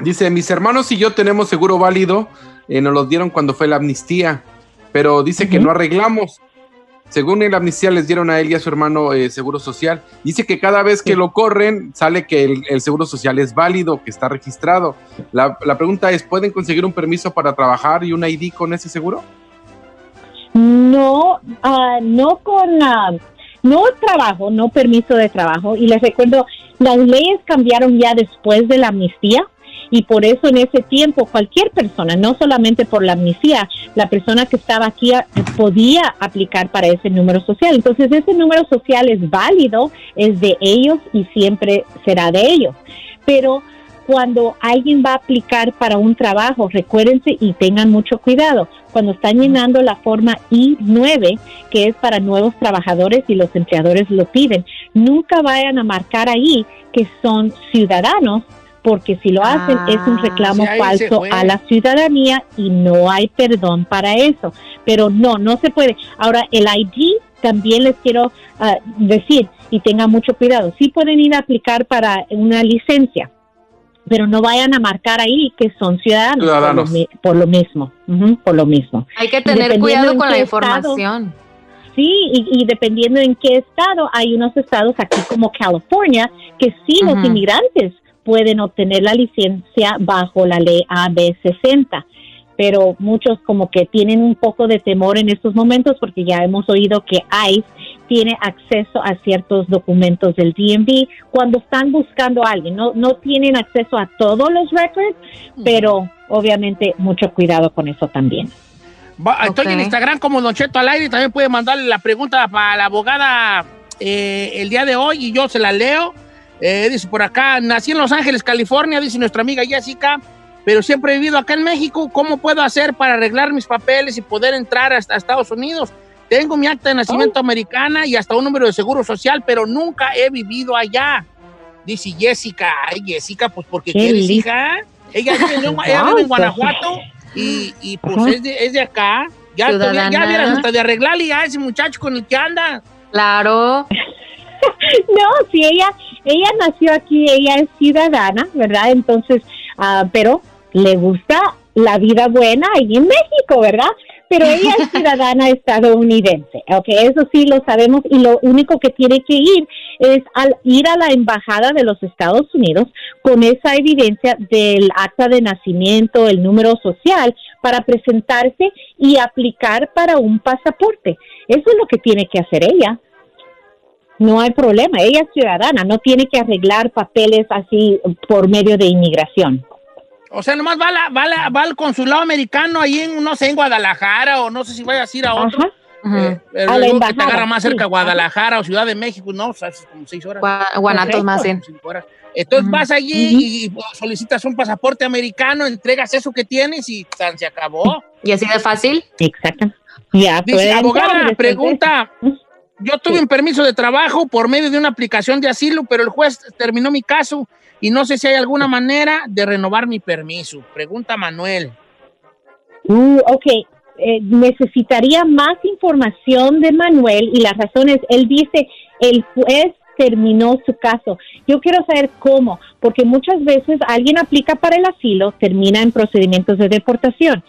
Speaker 1: dice, mis hermanos y yo tenemos seguro válido, eh, nos lo dieron cuando fue la amnistía, pero dice que
Speaker 8: Ujú.
Speaker 1: no arreglamos. Según la amnistía les dieron a él y a su hermano eh, seguro social. Dice que cada vez que lo corren sale que el, el seguro social es válido, que está registrado. La, la pregunta es, ¿pueden conseguir un permiso para trabajar y un ID con ese seguro?
Speaker 8: No, ah, no con, ah, no trabajo, no permiso de trabajo. Y les recuerdo, las leyes cambiaron ya después de la amnistía y por eso en ese tiempo cualquier persona, no solamente por la amnistía, la persona que estaba aquí ah, podía aplicar para ese número social. Entonces ese número social es válido, es de ellos y siempre será de ellos. Pero cuando alguien va a aplicar para un trabajo, recuérdense y tengan mucho cuidado. Cuando están llenando la forma I-9, que es para nuevos trabajadores y los empleadores lo piden, nunca vayan a marcar ahí que son ciudadanos, porque si lo hacen
Speaker 4: Ah,
Speaker 8: es un reclamo
Speaker 2: ahí se
Speaker 8: falso a la ciudadanía y no hay perdón para eso. Pero no, no se puede. Ahora, el ID también les quiero ah, decir y tengan mucho cuidado. Sí pueden ir a aplicar para una licencia, pero no vayan a marcar ahí que son ciudadanos,
Speaker 1: Ciudadanos.
Speaker 8: Por, lo, mi- por lo mismo, ujú, por lo mismo.
Speaker 4: Hay que tener cuidado con la
Speaker 8: estado.
Speaker 4: información.
Speaker 8: Sí, y, y dependiendo en qué estado, hay unos estados aquí como California que sí los inmigrantes pueden obtener la licencia bajo la ley AB60, pero muchos como que tienen un poco de temor en estos momentos porque ya hemos oído que ICE tiene acceso a ciertos documentos del DMV cuando están buscando a alguien. No, no tienen acceso a todos los records, pero obviamente mucho cuidado con eso también.
Speaker 2: Estoy en Instagram como Don Cheto al aire. También puede mandarle la pregunta para la abogada eh, el día de hoy y yo se la leo. Eh, dice por acá, nací en Los Ángeles, California, dice nuestra amiga Jessica, pero siempre he vivido acá en México. ¿Cómo puedo hacer para arreglar mis papeles y poder entrar hasta Estados Unidos? Tengo mi acta de nacimiento americana y hasta un número de seguro social, pero nunca he vivido allá. Dice Jessica. Ay, Jessica, pues porque quieres, hija. Ella vive en, ella vive en (laughs) Guanajuato y, y, pues es de, es de acá. Ya,
Speaker 4: Ciudadana.
Speaker 2: ya vieras hasta de arreglarle a ese muchacho con el que anda.
Speaker 4: Claro. (laughs)
Speaker 8: No, si ella, ella nació aquí, ella es ciudadana, ¿verdad? Entonces, ah, pero le gusta la vida buena ahí en México, ¿verdad? Pero ella es (laughs) ciudadana estadounidense, ¿ok? Eso sí lo sabemos y lo único que tiene que ir es al ir a la embajada de los Estados Unidos con esa evidencia del acta de nacimiento, el número social, para presentarse y aplicar para un pasaporte. Eso es lo que tiene que hacer ella no hay problema. Ella es ciudadana, no tiene que arreglar papeles así por medio de inmigración.
Speaker 2: O sea, nomás va, a la- va, la- va al consulado americano ahí en, no sé, en Guadalajara o no sé si vayas a ir a otro.
Speaker 8: Ajá.
Speaker 2: Eh, pero
Speaker 8: A la
Speaker 2: luego que te
Speaker 8: embajada,
Speaker 2: agarra más
Speaker 8: sí.
Speaker 2: cerca Guadalajara o Ciudad de México, no, o sea, es como seis horas.
Speaker 4: Gua- Guanatos más bien.
Speaker 2: Cinco horas. Entonces
Speaker 8: Ujú.
Speaker 2: vas allí y solicitas un pasaporte americano, entregas eso que tienes y tan, se acabó.
Speaker 4: Y así de fácil.
Speaker 8: Exacto. Ya,
Speaker 2: Dice,
Speaker 8: entrar
Speaker 2: abogada, pregunta,
Speaker 8: eso.
Speaker 2: Yo tuve un permiso de trabajo por medio de una aplicación de asilo, pero el juez terminó mi caso y no sé si hay alguna manera de renovar mi permiso. Pregunta Manuel.
Speaker 8: Uh, ok, Eh, necesitaría más información de Manuel y la razón es, él dice, el juez terminó su caso. Yo quiero saber cómo, porque muchas veces alguien aplica para el asilo, termina en procedimientos de deportación.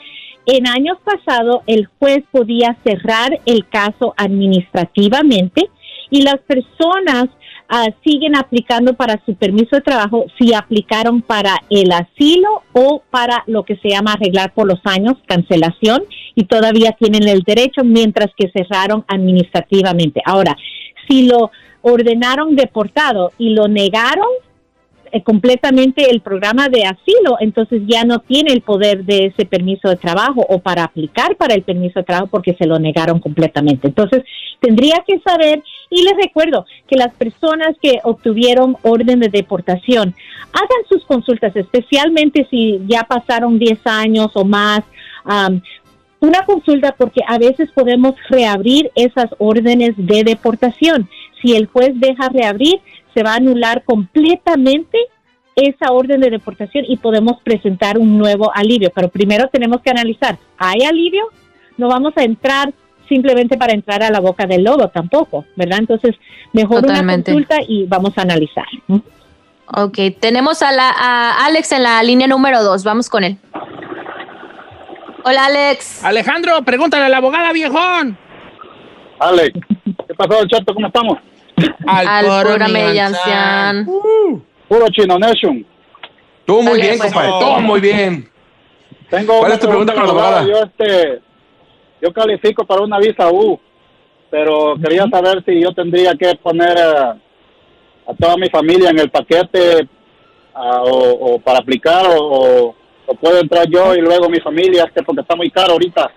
Speaker 8: En años pasados, el juez podía cerrar el caso administrativamente y las personas ah, siguen aplicando para su permiso de trabajo si aplicaron para el asilo o para lo que se llama arreglar por los años, cancelación, y todavía tienen el derecho mientras que cerraron administrativamente. Ahora, si lo ordenaron deportado y lo negaron, eh, completamente el programa de asilo, entonces ya no tiene el poder de ese permiso de trabajo o para aplicar para el permiso de trabajo porque se lo negaron completamente. Entonces, tendría que saber, y les recuerdo que las personas que obtuvieron orden de deportación hagan sus consultas, especialmente si ya pasaron 10 años o más. am, una consulta porque a veces podemos reabrir esas órdenes de deportación. Si el juez deja reabrir, se va a anular completamente esa orden de deportación y podemos presentar un nuevo alivio. Pero primero tenemos que analizar, ¿hay alivio? No vamos a entrar simplemente para entrar a la boca del lobo tampoco, ¿verdad? Entonces, mejor
Speaker 4: Totalmente.
Speaker 8: una consulta y vamos a analizar.
Speaker 4: Ok, tenemos a, la, a Alex en la línea número dos. Vamos con él. Hola, Alex.
Speaker 2: Alejandro, pregúntale a la abogada, viejón.
Speaker 10: Alex, ¿qué pasó, Chato? ¿Cómo estamos?
Speaker 4: Al
Speaker 2: puro
Speaker 4: programa de
Speaker 2: Yansan.
Speaker 4: Yansan.
Speaker 10: Puro Chino Nation.
Speaker 1: Tú muy bien,
Speaker 4: pues.
Speaker 1: compadre. Todo muy bien.
Speaker 10: Tengo
Speaker 1: ¿Cuál
Speaker 10: una
Speaker 1: es tu pregunta para la abogada?
Speaker 10: Yo, este, yo califico para una visa U, pero quería saber si yo tendría que poner a, a toda mi familia en el paquete o, o para aplicar o, o, o puedo entrar yo y luego mi familia, este, porque está muy caro ahorita.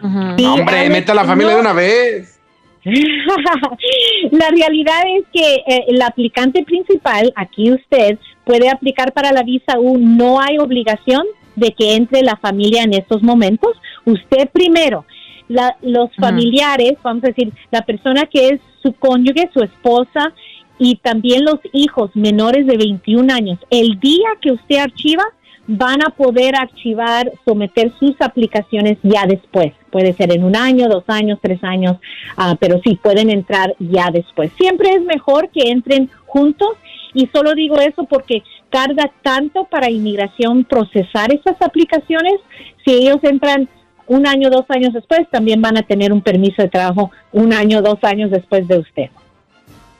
Speaker 1: No, hombre, meta a la familia
Speaker 8: no.
Speaker 1: de una vez.
Speaker 8: La realidad es que eh, el aplicante principal, aquí usted, puede aplicar para la visa U. No hay obligación de que entre la familia en estos momentos. Usted primero, la- los familiares, vamos a decir, la persona que es su cónyuge, su esposa y también los hijos menores de 21 años, el día que usted archiva, van a poder archivar, someter sus aplicaciones ya después. Puede ser en un año, dos años, tres años, ah, pero sí pueden entrar ya después. Siempre es mejor que entren juntos y solo digo eso porque tarda tanto para inmigración procesar esas aplicaciones. Si ellos entran un año, dos años después, también van a tener un permiso de trabajo un año, dos años después de usted.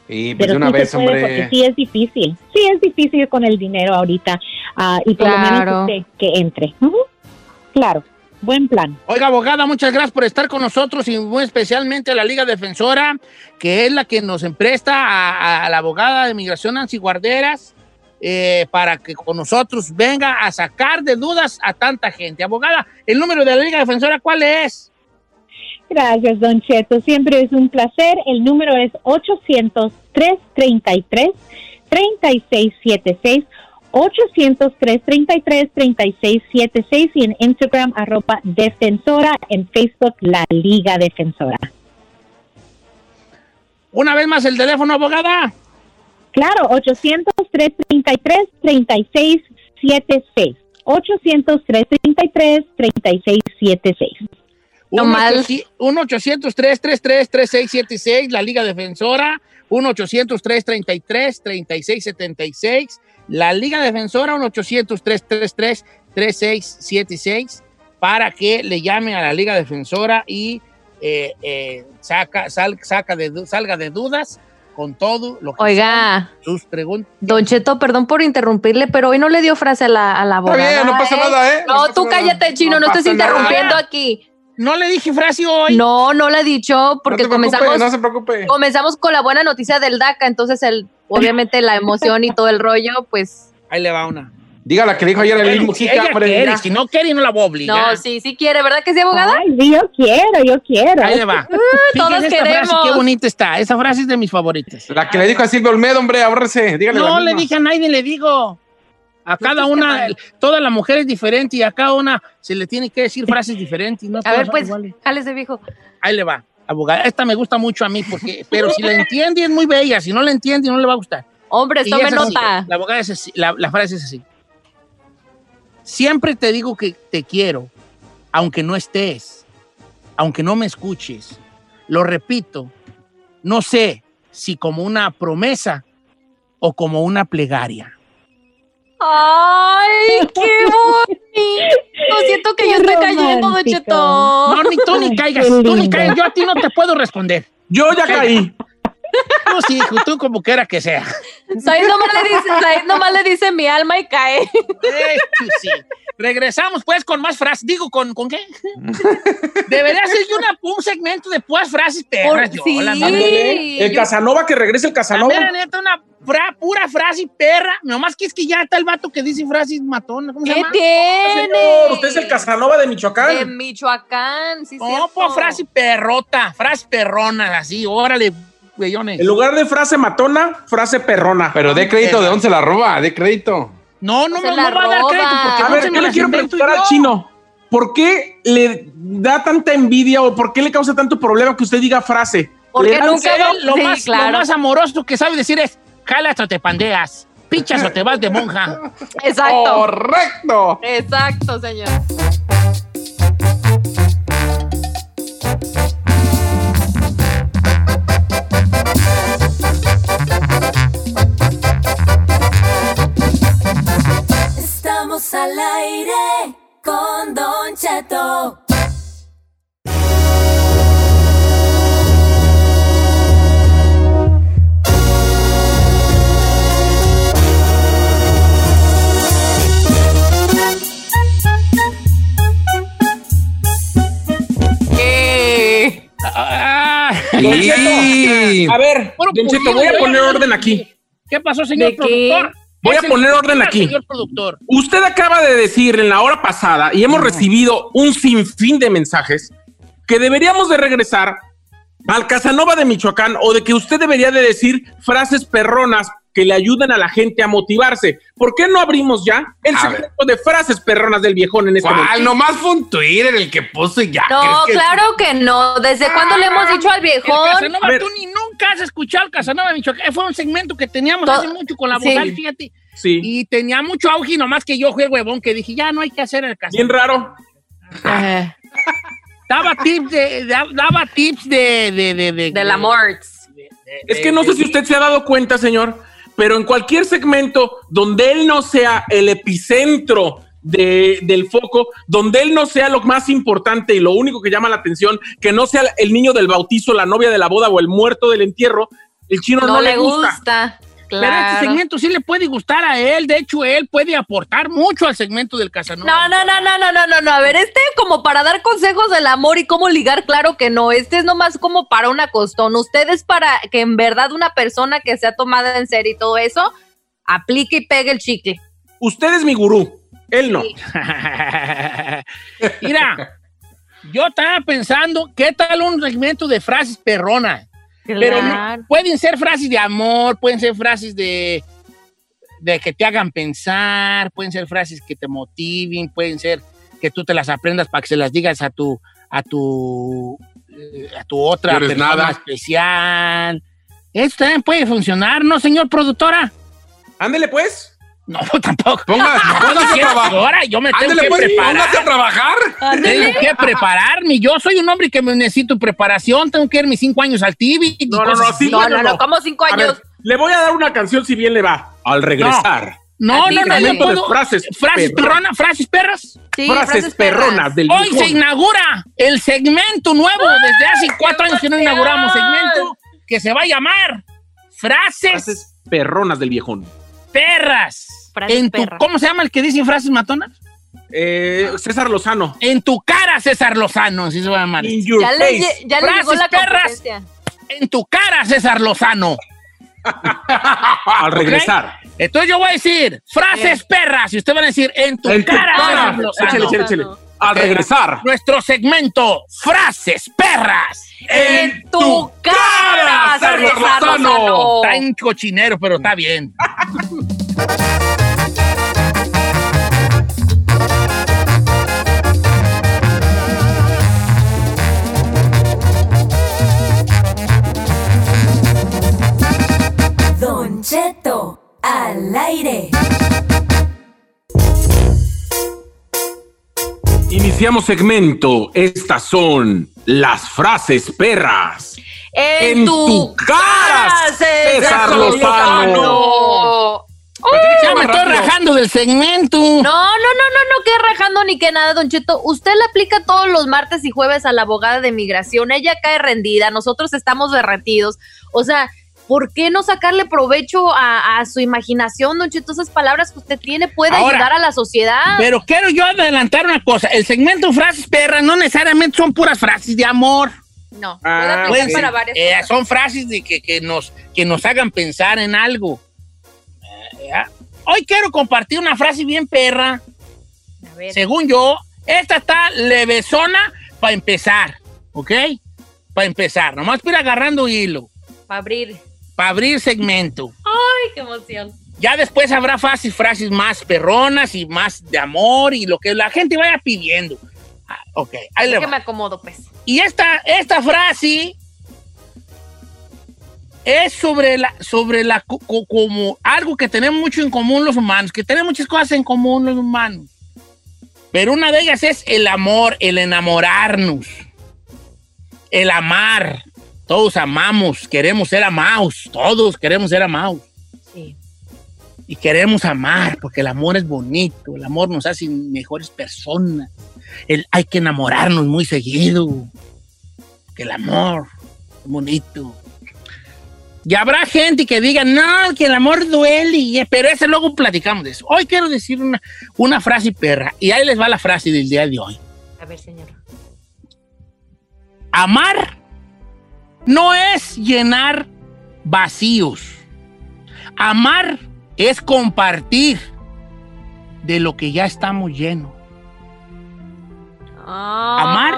Speaker 1: Y pues
Speaker 8: Pero
Speaker 1: de una
Speaker 8: sí
Speaker 1: vez,
Speaker 8: puede
Speaker 1: hombre.
Speaker 8: sí es difícil. Sí es difícil con el dinero ahorita ah, y por lo
Speaker 4: Claro.
Speaker 8: menos usted que entre. Claro, buen plan.
Speaker 2: Oiga, abogada, muchas gracias por estar con nosotros y muy especialmente a la Liga Defensora, que es la que nos empresta a, a la abogada de migración Nancy Guarderas eh, para que con nosotros venga a sacar de dudas a tanta gente. Abogada, el número de la Liga Defensora, ¿cuál es?
Speaker 8: Gracias, Don Cheto. Siempre es un placer. El número es 800-333-3676. 800-333-3676 y en Instagram arroba defensora, en Facebook la Liga Defensora.
Speaker 2: Una vez más el teléfono, abogada.
Speaker 8: Claro, 800-333-3676. 800-333-3676.
Speaker 4: No mal.
Speaker 2: 1-800-333-3676, la Liga Defensora. 1-800-333-3676. La Liga Defensora, 1-800-333-3676, para que le llamen a la Liga Defensora y eh, eh, saca, sal- saca de, salga de dudas con todo lo que
Speaker 4: Oiga,
Speaker 2: son sus preguntas.
Speaker 4: Don Cheto, perdón por interrumpirle, pero hoy no le dio frase a la, a la
Speaker 1: Está
Speaker 4: abogada.
Speaker 1: bien, no pasa nada, ¿eh?
Speaker 4: No,
Speaker 1: pasa
Speaker 4: tú
Speaker 1: nada.
Speaker 4: cállate, chino, no, estés
Speaker 1: pasa nada.
Speaker 4: interrumpiendo aquí.
Speaker 2: No le dije frase hoy.
Speaker 4: No, no le he dicho, porque
Speaker 1: no se preocupe,
Speaker 4: comenzamos,
Speaker 1: no se preocupe.
Speaker 4: comenzamos con la buena noticia del DACA, entonces el, obviamente la emoción y todo el rollo, pues
Speaker 2: Ahí le va una.
Speaker 1: Diga la que dijo ayer el mismo
Speaker 2: si ella quiere, si no quiere, no la voy a obligar.
Speaker 4: No, sí, sí quiere, ¿verdad que sí, abogada?
Speaker 8: Ay, sí, yo quiero, yo quiero.
Speaker 2: Ahí le va. (laughs)
Speaker 4: todos
Speaker 2: Fíjese esta
Speaker 4: queremos.
Speaker 2: frase, qué bonita está. Esa frase es de mis favoritas.
Speaker 1: La que le dijo a Silvio Olmedo, hombre, ahórrese. Dígale
Speaker 2: No
Speaker 1: la
Speaker 2: le dije a nadie, le digo. A cada una, toda la mujer es diferente y a cada una se le tiene que decir frases diferentes. y No
Speaker 4: A ver, pues,
Speaker 2: iguales.
Speaker 4: jálese, viejo.
Speaker 2: Ahí le va, abogada. Esta me gusta mucho a mí, porque, pero si la entiende es muy bella, si no la entiende no le va a gustar.
Speaker 4: Hombres,
Speaker 2: Y
Speaker 4: tome nota.
Speaker 2: La, abogada es así, la, la frase es así. Siempre te digo que te quiero, aunque no estés, aunque no me escuches. Lo repito, no sé si como una promesa o como una plegaria.
Speaker 4: ¡Ay, (laughs) qué bonito! Siento que
Speaker 8: Qué
Speaker 4: yo estoy cayendo, Don. Cheto.
Speaker 2: No, ni tú ni caigas, tú ni caigas, yo a ti no te puedo responder.
Speaker 3: Yo ya caí.
Speaker 2: Tú sí, hijo, tú como quiera que sea.
Speaker 4: Said nomás le dice, Said nomás le dice mi alma y cae.
Speaker 2: Eh, sí. Regresamos pues con más frases. Digo, ¿con, ¿con qué? Debería ser yo una, un segmento de puras frases perras. Yo,
Speaker 4: sí.
Speaker 2: la.
Speaker 3: El
Speaker 4: yo-
Speaker 3: Casanova, que regrese el
Speaker 2: La
Speaker 3: Casanova.
Speaker 2: mera neta, una pura frase perra. Nomás que es que ya está el vato que dice frases matona. ¿Cómo se
Speaker 4: ¿Qué
Speaker 2: llama?
Speaker 4: tiene?
Speaker 3: Señor, usted es el Casanova de Michoacán.
Speaker 4: De Michoacán, sí,
Speaker 2: No, pues frase perrota, frase perrona, así, órale, güeyones.
Speaker 3: En lugar de frase matona, frase perrona.
Speaker 1: Pero de crédito, ¿de dónde se la roba? De crédito.
Speaker 2: No, no
Speaker 4: Se
Speaker 2: me,
Speaker 4: la
Speaker 2: no va a dar
Speaker 4: roba.
Speaker 2: crédito porque
Speaker 3: A
Speaker 2: no
Speaker 3: ver,
Speaker 2: se
Speaker 3: yo le quiero preguntar al chino. ¿Por qué le da tanta envidia o por qué le causa tanto problema que usted diga frase?
Speaker 4: Porque nunca
Speaker 2: lo,
Speaker 4: Sí,
Speaker 2: más,
Speaker 4: claro.
Speaker 2: lo más amoroso que sabe decir es, jalas o te pandeas, pichas o te vas de monja. (laughs)
Speaker 4: Exacto.
Speaker 1: ¡Correcto!
Speaker 4: Exacto, señor.
Speaker 5: Estamos al aire con Don Cheto.
Speaker 4: ¿Qué?
Speaker 2: Ah,
Speaker 3: Don
Speaker 1: Sí.
Speaker 3: Cheto, a ver, Don Cheto, voy a poner orden aquí.
Speaker 2: ¿Qué pasó, señor
Speaker 4: ¿De qué?
Speaker 2: productor?
Speaker 3: Voy a poner orden aquí.
Speaker 2: Señor productor.
Speaker 3: Usted acaba de decir en la hora pasada, y hemos recibido un sinfín de mensajes, que deberíamos de regresar al Casanova de Michoacán o de que usted debería de decir frases perronas que le ayuden a la gente a motivarse. ¿Por qué no abrimos ya el
Speaker 1: A
Speaker 3: segmento de frases perronas del viejón en este
Speaker 1: ¿Cuál?
Speaker 3: momento?
Speaker 1: Nomás fue un Twitter el que puso y ya.
Speaker 4: No,
Speaker 1: ¿crees que-
Speaker 4: claro que no. ¿Desde cuándo le hemos dicho al
Speaker 2: El
Speaker 4: viejón?
Speaker 2: Casanova,
Speaker 3: A ver.
Speaker 2: tú ni nunca has escuchado el Casanova de Michoacán. Fue un segmento que teníamos
Speaker 4: To-
Speaker 2: hace mucho con la
Speaker 4: sí.
Speaker 2: vocal, fíjate.
Speaker 3: Sí,
Speaker 2: Y tenía mucho auge, y nomás que yo fui el huevón que dije, ya no hay que hacer el Casanova.
Speaker 3: bien raro.
Speaker 2: Daba tips de, da- daba tips de, de, de, de-
Speaker 4: Del amor.
Speaker 3: Es que no sé si usted se ha dado cuenta, señor, pero en cualquier segmento donde él no sea el epicentro de- del foco, donde él no sea lo más importante y lo único que llama la atención, que no sea el niño del bautizo, la novia de la boda o el muerto del entierro, el chino no,
Speaker 4: No,
Speaker 3: le gusta.
Speaker 4: gusta.
Speaker 2: Pero este
Speaker 4: Claro.
Speaker 2: segmento sí le puede gustar a él. De hecho, él puede aportar mucho al segmento del Casanova.
Speaker 4: No, no, no, no, no, no, no, no. A ver, este como para dar consejos del amor y cómo ligar, claro que no. Este es nomás como para una costón. Usted es para que en verdad una persona que sea tomada en serio y todo eso, aplique y pegue el chicle.
Speaker 3: Usted es mi gurú, él no.
Speaker 4: Sí. (laughs)
Speaker 2: Mira, yo estaba pensando, ¿qué tal un segmento de frases perronas? Pero no-
Speaker 4: Claro.
Speaker 2: pueden ser frases de amor, pueden ser frases de, de que te hagan pensar, pueden ser frases que te motiven, pueden ser que tú te las aprendas para que se las digas a tu a tu eh, a tu otra
Speaker 1: No
Speaker 2: persona
Speaker 1: nada.
Speaker 2: especial. Esto también puede funcionar, ¿no, señor productora?
Speaker 3: Ándele pues.
Speaker 2: No, tampoco.
Speaker 1: Ponga- póngase a trabajar.
Speaker 2: ahora yo me tengo
Speaker 1: Ándele,
Speaker 2: que
Speaker 1: pues,
Speaker 2: preparar.
Speaker 1: póngase a trabajar.
Speaker 2: Tengo que prepararme. Yo soy un hombre que me necesito preparación. Tengo que ir mis cinco años al TV. y
Speaker 3: No, no,
Speaker 2: cosas
Speaker 3: no, sí,
Speaker 4: No, no, no,
Speaker 3: no.
Speaker 4: como cinco
Speaker 3: A ver,
Speaker 4: años.
Speaker 3: le voy a dar una canción si bien le va. Al regresar.
Speaker 2: No, no, no,
Speaker 3: de
Speaker 2: puedo.
Speaker 3: frases
Speaker 2: Frases
Speaker 3: perronas.
Speaker 2: perronas, frases perras.
Speaker 4: Sí,
Speaker 3: frases, perronas del
Speaker 2: Hoy se inaugura el segmento nuevo. Desde hace cuatro años que no inauguramos segmento que se va a llamar Frases,
Speaker 3: Frases perronas del viejón.
Speaker 2: perras. En tu-. ¿Cómo se llama el que dicen frases matonas?
Speaker 3: Eh, César Lozano.
Speaker 2: En tu cara, César Lozano, así se va a llamar.
Speaker 3: In your
Speaker 4: Ya le,
Speaker 3: face.
Speaker 4: lle- ya le llegó
Speaker 2: Frases
Speaker 4: la
Speaker 2: perras. En tu cara, César Lozano. (laughs)
Speaker 3: Al regresar.
Speaker 2: Entonces yo voy a decir frases perras y usted va a decir en tu
Speaker 3: En tu
Speaker 2: cara.
Speaker 3: cara.
Speaker 2: César Lozano.
Speaker 3: Échale, échale, échale. Al regresar.
Speaker 2: Nuestro segmento frases perras.
Speaker 4: En tu cara,
Speaker 3: César
Speaker 4: César
Speaker 3: Lozano.
Speaker 4: Lozano.
Speaker 2: Está en cochinero, pero está bien. (laughs)
Speaker 5: Cheto, al aire.
Speaker 3: Iniciamos segmento. Estas son las frases perras.
Speaker 4: En,
Speaker 3: En
Speaker 4: tu,
Speaker 3: tu
Speaker 4: cara, César Lozano.
Speaker 3: Lozano.
Speaker 2: Ya me estoy rajando del segmento.
Speaker 4: No, no, no, no, no, que rajando ni que nada, Don Cheto. Usted le aplica todos los martes y jueves a la abogada de migración. Ella cae rendida, nosotros estamos derretidos. O sea, ¿por qué no sacarle provecho a, a su imaginación, Don Cheto? Esas palabras que usted tiene puede
Speaker 2: Ahora,
Speaker 4: ayudar a la sociedad.
Speaker 2: Pero quiero yo adelantar una cosa. El segmento frases perras no necesariamente son puras frases de amor.
Speaker 4: no,
Speaker 3: Ah,
Speaker 4: para varias
Speaker 2: eh,
Speaker 4: cosas.
Speaker 2: son frases de que, que nos, que nos hagan pensar en algo. Eh. Hoy quiero compartir una frase bien perra.
Speaker 4: A ver.
Speaker 2: Según yo, esta está levesona para empezar, ¿ok? Para empezar, nomás para ir agarrando hilo,
Speaker 4: Para abrir.
Speaker 2: Para abrir segmento.
Speaker 4: Ay, qué emoción.
Speaker 2: Ya después habrá frases, frases más perronas y más de amor y lo que la gente vaya pidiendo. Ah, ok, ahí le
Speaker 4: que
Speaker 2: va.
Speaker 4: me acomodo, pues.
Speaker 2: Y esta, esta frase es sobre la, sobre la, co- co- como algo que tenemos mucho en común los humanos, que tenemos muchas cosas en común los humanos. Pero una de ellas es el amor, el enamorarnos, el amar. Todos amamos, queremos ser amados, todos queremos ser amados.
Speaker 4: Sí.
Speaker 2: Y queremos amar, porque el amor es bonito, el amor nos hace mejores personas. El, hay que enamorarnos muy seguido, que el amor es bonito. Y habrá gente que diga, no, que el amor duele, pero ese luego platicamos de eso. Hoy quiero decir una, una frase perra, y ahí les va la frase del día de hoy.
Speaker 4: A ver, señor.
Speaker 2: Amar no es llenar vacíos. Amar es compartir de lo que ya estamos llenos. Amar.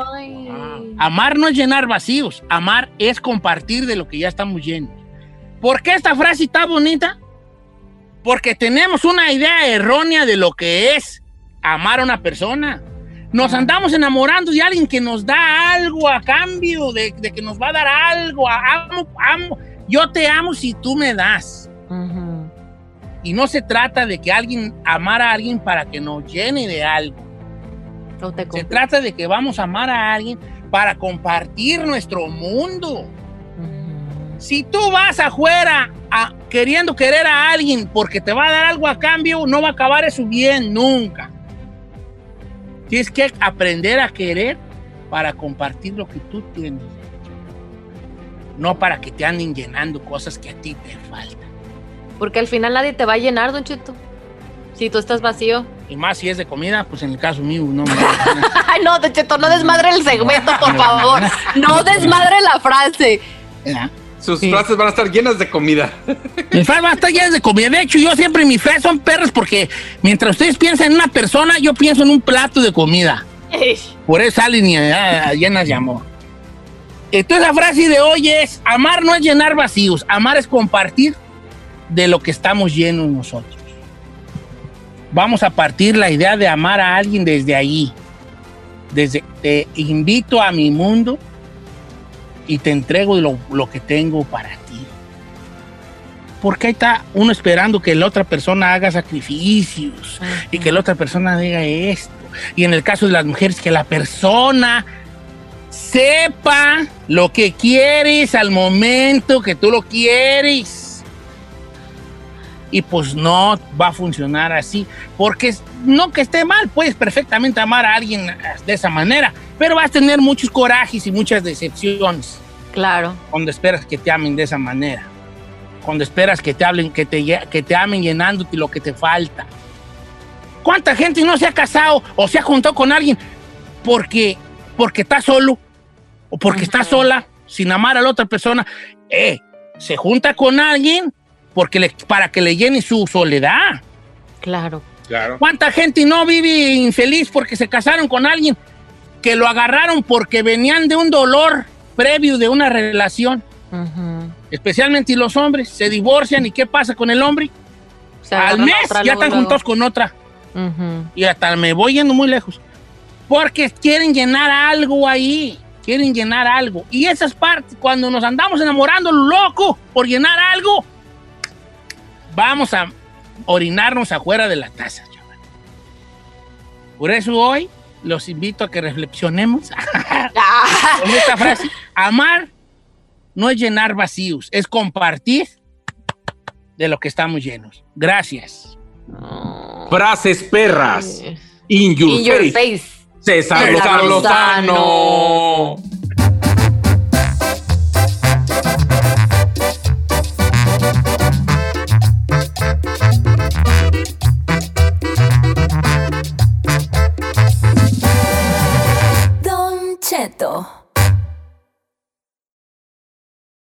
Speaker 2: Amar no es llenar vacíos. Amar es compartir de lo que ya estamos llenos. ¿Por qué esta frase está bonita? Porque tenemos una idea errónea de lo que es amar a una persona. Nos andamos enamorando de alguien que nos da algo a cambio, de, de que nos va a dar algo. Amo, amo. Yo te amo si tú me das. Y no se trata de que alguien amar a alguien para que nos llene de algo.
Speaker 4: No te
Speaker 2: Se trata de que vamos a amar a alguien para compartir nuestro mundo. Si tú vas afuera a- queriendo querer a alguien porque te va a dar algo a cambio, no va a acabar eso bien nunca. Tienes que aprender a querer para compartir lo que tú tienes. No para que te anden llenando cosas que a ti te faltan.
Speaker 4: Porque al final nadie te va a llenar, Don Cheto. Si tú estás vacío.
Speaker 2: Y más si es de comida, pues en el caso mío no me (laughs)
Speaker 4: Ay, no, Don Cheto, no desmadre el segmento, por (laughs) favor. No desmadre la frase.
Speaker 1: Sus
Speaker 2: Sí.
Speaker 1: frases van a estar llenas de comida. (laughs)
Speaker 2: Mis frases van a estar llenas de comida. De hecho, yo siempre mis frases son perras porque mientras ustedes piensan en una persona, yo pienso en un plato de comida. Por eso salen y, llenas de amor. Entonces la frase de hoy es, amar no es llenar vacíos, amar es compartir de lo que estamos llenos nosotros. Vamos a partir la idea de amar a alguien desde ahí. Desde te invito a mi mundo y te entrego lo, que tengo para ti. Porque ahí está uno esperando que la otra persona haga sacrificios y que la otra persona diga esto. Y en el caso de las mujeres, que la persona sepa lo que quieres al momento que tú lo quieres. Y pues no va a funcionar así. Porque no que esté mal, puedes perfectamente amar a alguien de esa manera, pero vas a tener muchos corajes y muchas decepciones
Speaker 4: Claro.
Speaker 2: cuando esperas que te amen de esa manera. Cuando esperas que te hablen, que te, que te amen llenándote lo que te falta. ¿Cuánta gente no se ha casado o se ha juntado con alguien porque, porque está solo o porque está sola sin amar a la otra persona? Eh, se junta con alguien porque le- para que le llene su soledad.
Speaker 4: Claro.
Speaker 1: Claro.
Speaker 2: ¿Cuánta gente no vive infeliz porque se casaron con alguien que lo agarraron porque venían de un dolor previo de una relación?
Speaker 4: Ujú.
Speaker 2: Especialmente los hombres se divorcian y ¿qué pasa con el hombre?
Speaker 4: Se
Speaker 2: Al mes ya
Speaker 4: luego,
Speaker 2: están
Speaker 4: luego.
Speaker 2: juntos con otra
Speaker 4: Ujú.
Speaker 2: y hasta me voy yendo muy lejos. Porque quieren llenar algo ahí, quieren llenar algo. Y esas partes, cuando nos andamos enamorando loco por llenar algo, vamos a orinarnos afuera de la taza. chaval. Por eso hoy los invito a que reflexionemos (laughs) con esta frase. Amar no es llenar vacíos, es compartir de lo que estamos llenos. Gracias.
Speaker 3: Frases perras. In your,
Speaker 4: In your
Speaker 3: face.
Speaker 4: face.
Speaker 3: César
Speaker 1: César
Speaker 3: Lozano.
Speaker 1: Lozano.